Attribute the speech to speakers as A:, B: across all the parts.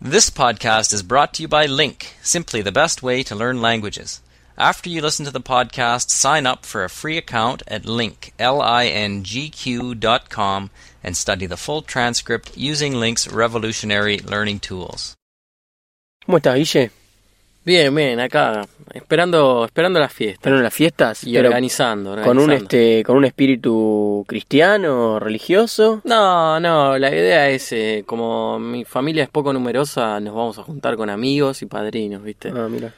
A: This podcast is brought to you by Link, simply the best way to learn languages. After you listen to the podcast, sign up for a free account at link, L-I-N-G-Q dot com and study the full transcript using Link's revolutionary learning tools.
B: ¿Cómo estás, Guille?
C: Bien, bien, acá, esperando, esperando las fiestas.
B: ¿Están en las fiestas?
C: Y organizando,
B: con un este con un espíritu cristiano, religioso.
C: No, no, la idea es, eh, como mi familia es poco numerosa, nos vamos a juntar con amigos y padrinos, ¿viste?
B: Ah, mira.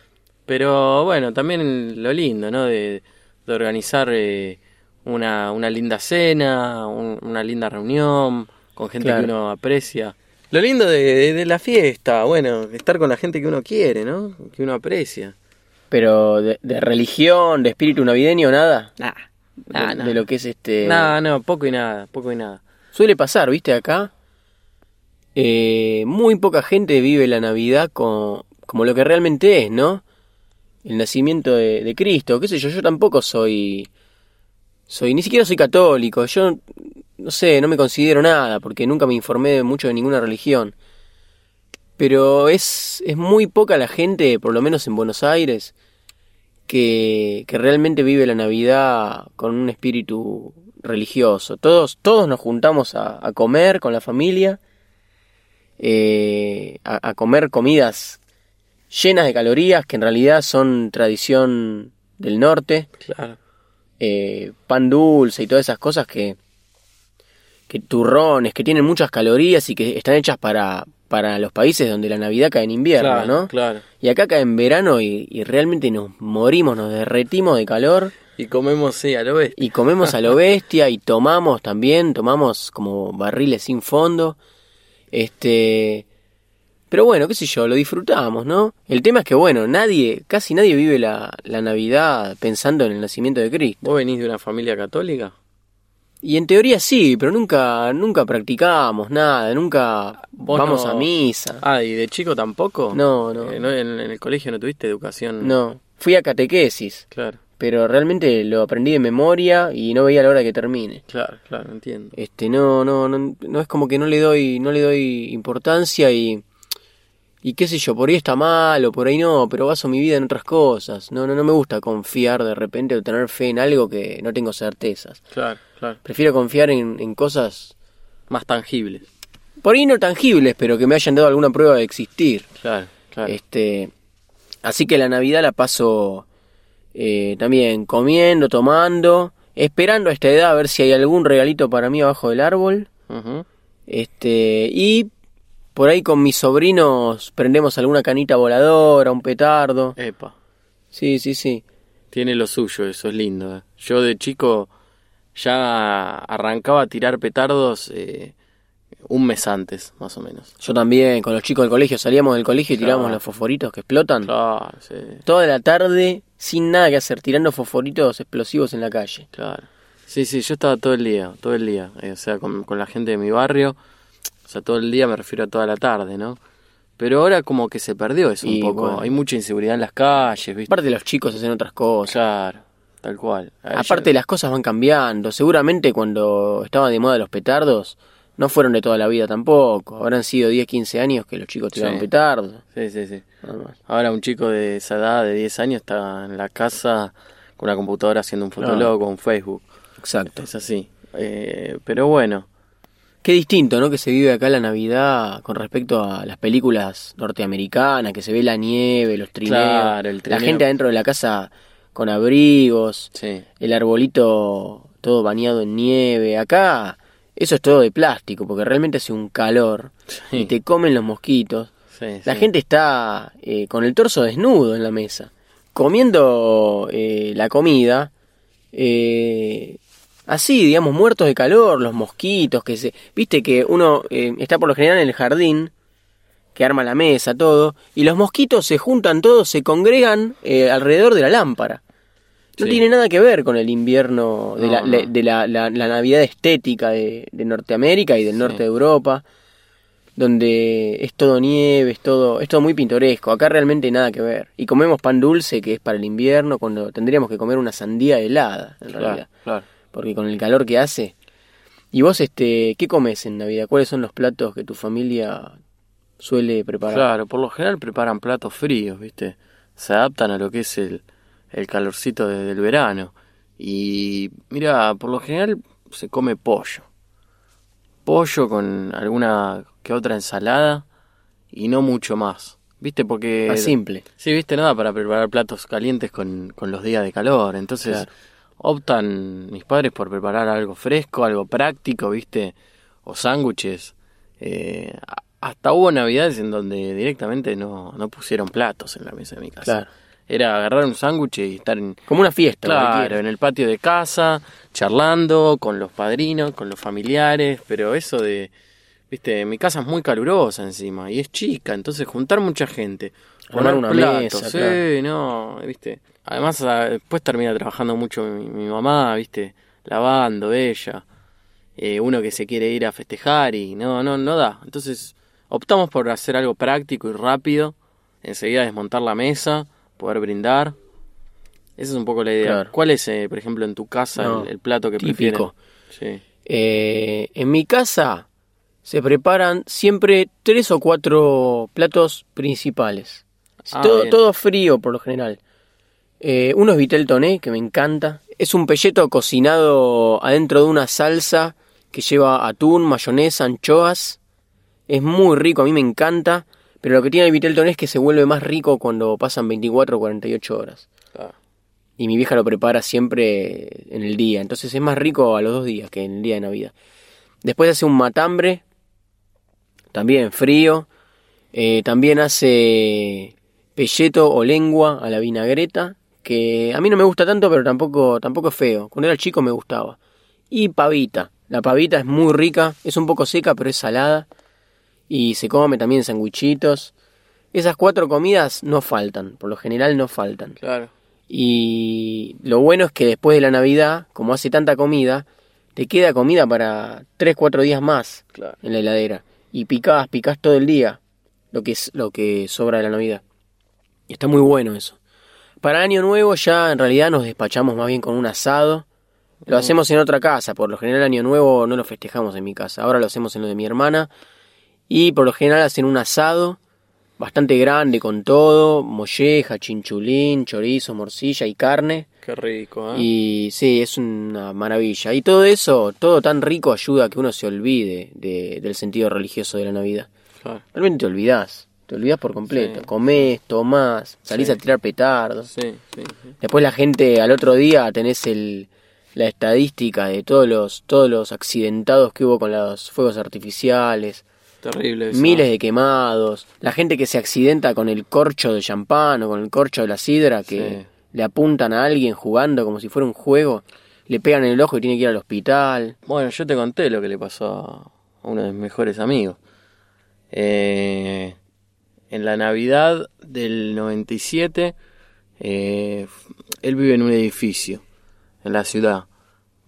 C: Pero bueno, también lo lindo, ¿no? De, de organizar eh, una, una linda cena, un- una linda reunión con gente
B: Claro.
C: que uno aprecia. Lo lindo de, de- de la fiesta, bueno, estar con la gente que uno quiere, ¿no? Que uno aprecia.
B: Pero de, de religión, de espíritu navideño, nada.
C: Nah,
B: De,
C: nah, nah.
B: de lo que es este.
C: No, no, poco y nada, poco y nada.
B: Suele pasar, ¿viste? Acá. eh, muy poca gente vive la Navidad co- como lo que realmente es, ¿no? El nacimiento de, de Cristo. ¿Qué sé yo? Yo tampoco soy. Soy. Ni siquiera soy católico. Yo. No sé, no me considero nada porque nunca me informé mucho de ninguna religión. Pero es, es muy poca la gente, por lo menos en Buenos Aires, que, que realmente vive la Navidad con un espíritu religioso. Todos, todos nos juntamos a, a comer con la familia, eh, a, a comer comidas llenas de calorías que en realidad son tradición del norte,
C: Claro.
B: eh, pan dulce y todas esas cosas que, que turrones, que tienen muchas calorías y que están hechas para, para los países donde la Navidad cae en invierno,
C: claro,
B: ¿no?
C: Claro.
B: Y acá cae en verano y, y realmente nos morimos, nos derretimos de calor
C: Y comemos, sí, a lo bestia.
B: y comemos a lo bestia y tomamos también, tomamos como barriles sin fondo. Este, pero bueno, qué sé yo, lo disfrutamos, ¿no? El tema es que bueno, nadie, casi nadie vive la, la Navidad pensando en el nacimiento de Cristo.
C: ¿Vos venís de una familia católica?
B: Y en teoría sí, pero nunca, nunca practicamos nada, nunca vamos
C: no-
B: a misa.
C: Ah, ¿y de chico tampoco?
B: No, no.
C: Eh, en, en el colegio no tuviste educación.
B: No, fui a catequesis,
C: Claro,
B: pero realmente lo aprendí de memoria y no veía la hora que termine.
C: claro, claro, entiendo.
B: Este, no, no, no, no es como que no le doy, no le doy importancia y, y qué sé yo, por ahí está mal o por ahí no, pero baso mi vida en otras cosas. No, no, no me gusta confiar de repente o tener fe en algo que no tengo certezas.
C: Claro, claro.
B: Prefiero confiar en, en cosas,
C: Más tangibles.
B: por ahí no tangibles, pero que me hayan dado alguna prueba de existir.
C: Claro, claro.
B: Este, así que la Navidad la paso eh, también comiendo, tomando, esperando a esta edad a ver si hay algún regalito para mí abajo del árbol. Este, y por ahí con mis sobrinos prendemos alguna canita voladora, un petardo.
C: Epa.
B: Sí, sí, sí.
C: Tiene lo suyo, eso es lindo. eh. Yo de chico ya arrancaba a tirar petardos eh, un mes antes, más o menos.
B: Yo también, con los chicos del colegio, salíamos del colegio y
C: Claro.
B: tirábamos los fosforitos que explotan.
C: Claro, sí,
B: Toda la tarde, sin nada que hacer, tirando fosforitos explosivos en la calle.
C: claro. Sí, sí, yo estaba todo el día, todo el día. eh, o sea, con, con la gente de mi barrio. O sea, todo el día me refiero a toda la tarde, ¿no? Pero ahora como que se perdió eso
B: Y
C: un poco.
B: bueno.
C: Hay mucha inseguridad en las calles, ¿viste?
B: Aparte los chicos hacen otras cosas.
C: Claro, tal cual.
B: Aparte
C: ya-
B: las cosas van cambiando. Seguramente cuando estaban de moda los petardos, no fueron de toda la vida tampoco. Habrán sido 10, 15 años que los chicos tiraban
C: Sí.
B: petardos.
C: Sí, sí, sí. Ahora un chico de esa edad, de 10 años, está en la casa con una computadora haciendo un fotolog o un Facebook.
B: Exacto.
C: Es así. Eh, pero bueno,
B: Qué distinto, ¿no? Que se vive acá la Navidad con respecto a las películas norteamericanas, que se ve la nieve, los trineos,
C: Claro, el
B: la gente adentro de la casa con abrigos,
C: sí.
B: el arbolito todo bañado en nieve. Acá eso es todo de plástico, porque realmente hace un calor
C: Sí,
B: y te comen los mosquitos.
C: sí,
B: La gente está eh, con el torso desnudo en la mesa, comiendo eh, la comida, eh, así, digamos, muertos de calor, los mosquitos, que se... Viste que uno eh, está por lo general en el jardín, que arma la mesa, todo, y los mosquitos se juntan todos, se congregan eh, alrededor de la lámpara. No
C: Sí.
B: tiene nada que ver con el invierno, de,
C: No,
B: la,
C: no.
B: le- de la, la- la Navidad estética de, de Norteamérica y del
C: Sí.
B: norte de Europa, donde es todo nieve, es todo, es todo muy pintoresco. Acá realmente nada que ver. Y comemos pan dulce, que es para el invierno, cuando tendríamos que comer una sandía helada, en realidad.
C: Claro, claro.
B: Porque con el calor que hace. ¿Y vos, este, qué comes en Navidad? ¿Cuáles son los platos que tu familia suele preparar.
C: Claro, por lo general preparan platos fríos, ¿viste? Se adaptan a lo que es el, el calorcito de- del verano. Y mira, por lo general se come pollo. Pollo con alguna que otra ensalada y no mucho más. ¿Viste? Porque...
B: Más simple.
C: Sí, viste, nada para preparar platos calientes con, con los días de calor. Entonces
B: Claro.
C: Optan mis padres por preparar algo fresco, algo práctico, viste, o sándwiches. Eh, hasta hubo navidades en donde directamente no, no pusieron platos en la mesa de mi casa.
B: Claro.
C: Era agarrar un sándwich y estar en,
B: Como una fiesta.
C: claro, en el patio de casa, charlando con los padrinos, con los familiares, pero eso de, viste, mi casa es muy calurosa encima y es chica, entonces juntar mucha gente,
B: Armar
C: poner
B: una
C: platos,
B: mesa,
C: sí,
B: claro.
C: no, viste. Además a- después termina trabajando mucho mi, mi mamá, viste, lavando ella, eh, uno que se quiere ir a festejar y no, no, no da. Entonces optamos por hacer algo práctico y rápido, enseguida desmontar la mesa, poder brindar. Esa es un poco la idea.
B: Claro.
C: ¿Cuál es, eh, por ejemplo, en tu casa
B: No,
C: el, el plato que
B: típico.
C: prefieren? Sí.
B: Eh, en mi casa se preparan siempre tres o cuatro platos principales.
C: Ah,
B: todo, frío por lo general. Eh, uno es vitel toné, que me encanta. Es un pelleto cocinado adentro de una salsa que lleva atún, mayonesa, anchoas. Es muy rico, a mí me encanta. Pero lo que tiene el vitel toné es que se vuelve más rico cuando pasan 24 o 48 horas.
C: Claro.
B: Y mi vieja lo prepara siempre en el día. Entonces es más rico a los dos días que en el día de Navidad. Después hace un matambre. También frío. Eh, también hace pelleto o lengua a la vinagreta. Que a mí no me gusta tanto, pero tampoco, tampoco es feo. Cuando era chico me gustaba. Y pavita. La pavita es muy rica. Es un poco seca, pero es salada. Y se come también sandwichitos. Esas cuatro comidas no faltan. Por lo general no faltan.
C: Claro.
B: Y lo bueno es que después de la Navidad, como hace tanta comida, te queda comida para 3, 4 días más
C: Claro.
B: en la heladera. Y picás, picás todo el día lo que, es, lo que sobra de la Navidad. Y está muy bueno eso. Para Año Nuevo ya en realidad nos despachamos más bien con un asado. Lo hacemos en otra casa. Por lo general Año Nuevo no lo festejamos en mi casa. Ahora lo hacemos en lo de mi hermana. Y por lo general hacen un asado bastante grande con todo. Molleja, chinchulín, chorizo, morcilla y carne.
C: Qué rico, ¿eh?
B: Y sí, es una maravilla. Y todo eso, todo tan rico ayuda a que uno se olvide de- del sentido religioso de la Navidad.
C: Claro.
B: Realmente te olvidás. Te olvidás por completo.
C: Sí.
B: Comés, tomás, salís
C: Sí.
B: a tirar petardos.
C: Sí, sí, sí.
B: Después la gente al otro día tenés el, la estadística de todos los, todos los accidentados que hubo con los fuegos artificiales.
C: Terrible eso.
B: Miles de quemados. La gente que se accidenta con el corcho de champán o con el corcho de la sidra que
C: Sí.
B: le apuntan a alguien jugando como si fuera un juego. Le pegan en el ojo y tiene que ir al hospital.
C: Bueno, yo te conté lo que le pasó a uno de mis mejores amigos. Eh, en la Navidad del 97, eh, él vive en un edificio en la ciudad.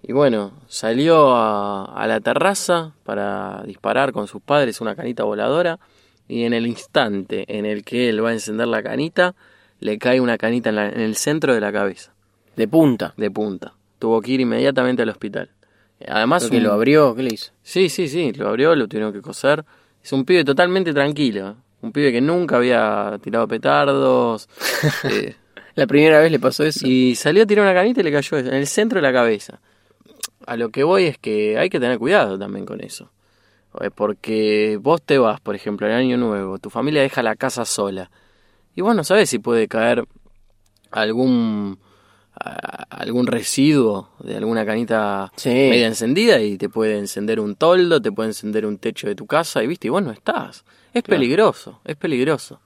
C: Y bueno, salió a, a la terraza para disparar con sus padres una canita voladora. Y en el instante en el que él va a encender la canita, le cae una canita en, la- en el centro de la cabeza,
B: De punta.
C: de punta. Tuvo que ir inmediatamente al hospital. Además, un-
B: lo abrió, ¿qué le hizo?
C: Sí, sí, sí, lo abrió, lo tuvieron que coser. Es un pibe totalmente tranquilo. Un pibe que nunca había tirado petardos. eh,
B: La primera vez le pasó eso.
C: y salió a tirar una canita y le cayó en el centro de la cabeza. A lo que voy es que hay que tener cuidado también con eso. Eh, Porque vos te vas, por ejemplo, en Año Nuevo, tu familia deja la casa sola. Y vos no sabés si puede caer algún algún residuo de alguna canita
B: Sí.
C: media encendida y te puede encender un toldo, te puede encender un techo de tu casa y viste, y vos no estás. Es
B: Claro.
C: peligroso, es peligroso.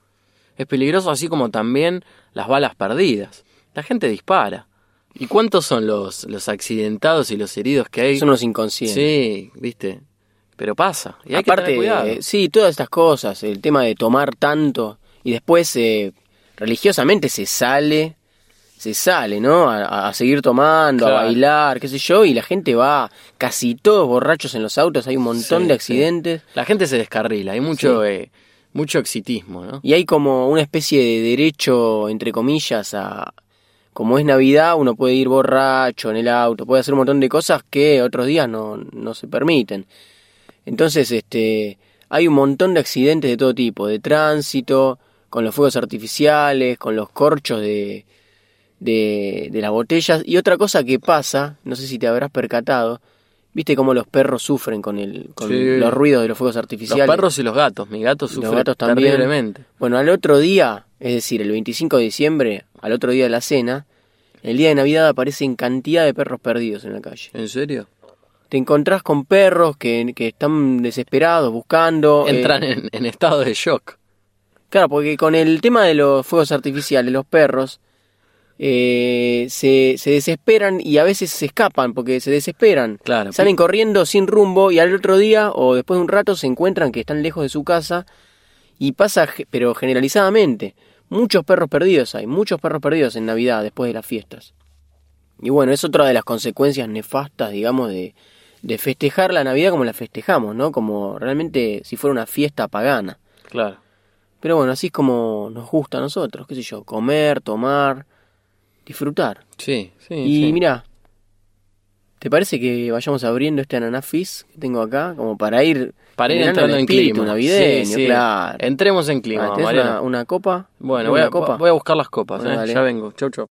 C: Es peligroso así como también las balas perdidas. La gente dispara. ¿Y cuántos son los, los accidentados y los heridos que hay?
B: Son unos inconscientes.
C: Sí, viste. Pero pasa. Y hay que
B: Aparte,
C: tener cuidado.
B: eh, sí, todas estas cosas, el tema de tomar tanto y después eh, religiosamente se sale, se sale, ¿no? A, a seguir tomando, a bailar, qué sé yo, y la gente va casi todos borrachos en los autos, hay un montón
C: Sí,
B: de
C: sí.
B: accidentes
C: La gente se descarrila, hay mucho,
B: Sí.
C: eh, mucho exitismo, ¿no?
B: y hay como una especie de derecho, entre comillas, a... Como es Navidad, uno puede ir borracho en el auto, puede hacer un montón de cosas que otros días no, no se permiten. Entonces, este, hay un montón de accidentes de todo tipo, de tránsito, con los fuegos artificiales, con los corchos de, de, de las botellas. Y otra cosa que pasa, no sé si te habrás percatado, viste cómo los perros sufren con, el, con
C: Sí.
B: los ruidos de los fuegos artificiales.
C: Los perros y los gatos. Mi gato
B: Los
C: sufre
B: gatos también.
C: terriblemente.
B: Bueno, al otro día, es decir, el 25 de diciembre, al otro día de la cena, el día de Navidad aparecen cantidad de perros perdidos en la calle.
C: ¿En serio?
B: Te encontrás con perros que, que están desesperados, buscando... eh,
C: Entran en, en estado de shock.
B: Claro, porque con el tema de los fuegos artificiales, los perros eh, se, se desesperan y a veces se escapan porque se desesperan.
C: Claro.
B: Salen corriendo sin rumbo y al otro día o después de un rato se encuentran que están lejos de su casa y pasa, pero generalizadamente, muchos perros perdidos hay, muchos perros perdidos en Navidad después de las fiestas. Y bueno, es otra de las consecuencias nefastas, digamos, de, de festejar la Navidad como la festejamos, ¿no? Como realmente si fuera una fiesta pagana.
C: Claro.
B: Pero bueno, así es como nos gusta a nosotros, qué sé yo, comer, tomar, disfrutar.
C: Sí, sí.
B: y
C: sí.
B: mira, ¿te parece que vayamos abriendo este ananá fizz que tengo acá? Como para ir,
C: Para ir entrando en clima.
B: navideño,
C: Sí, sí.
B: claro.
C: Entremos en clima,
B: Ah, ¿tenés
C: Mariano.
B: una, una copa?
C: Bueno,
B: ¿Una
C: voy a,
B: copa?
C: voy a buscar las copas.
B: Bueno,
C: eh. Ya vengo. Chau, chau.